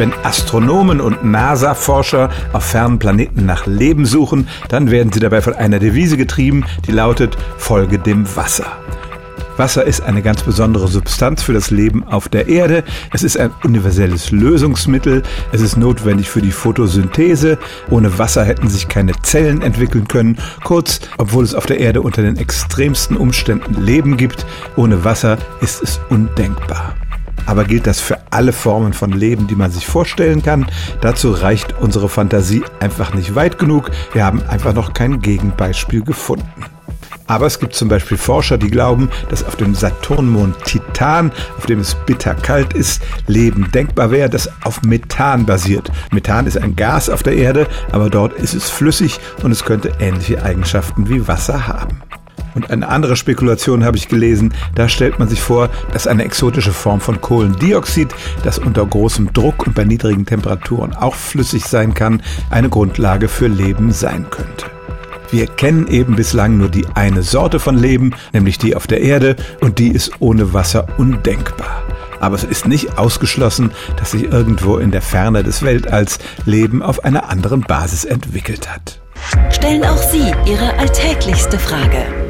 Wenn Astronomen und NASA-Forscher auf fernen Planeten nach Leben suchen, dann werden sie dabei von einer Devise getrieben, die lautet Folge dem Wasser. Wasser ist eine ganz besondere Substanz für das Leben auf der Erde. Es ist ein universelles Lösungsmittel. Es ist notwendig für die Photosynthese. Ohne Wasser hätten sich keine Zellen entwickeln können. Kurz, obwohl es auf der Erde unter den extremsten Umständen Leben gibt, ohne Wasser ist es undenkbar. Aber gilt das für alle Formen von Leben, die man sich vorstellen kann? Dazu reicht unsere Fantasie einfach nicht weit genug. Wir haben einfach noch kein Gegenbeispiel gefunden. Aber es gibt zum Beispiel Forscher, die glauben, dass auf dem Saturnmond Titan, auf dem es bitterkalt ist, Leben denkbar wäre, das auf Methan basiert. Methan ist ein Gas auf der Erde, aber dort ist es flüssig und es könnte ähnliche Eigenschaften wie Wasser haben. Und eine andere Spekulation habe ich gelesen, da stellt man sich vor, dass eine exotische Form von Kohlendioxid, das unter großem Druck und bei niedrigen Temperaturen auch flüssig sein kann, eine Grundlage für Leben sein könnte. Wir kennen eben bislang nur die eine Sorte von Leben, nämlich die auf der Erde, und die ist ohne Wasser undenkbar. Aber es ist nicht ausgeschlossen, dass sich irgendwo in der Ferne des Weltalls Leben auf einer anderen Basis entwickelt hat. Stellen auch Sie Ihre alltäglichste Frage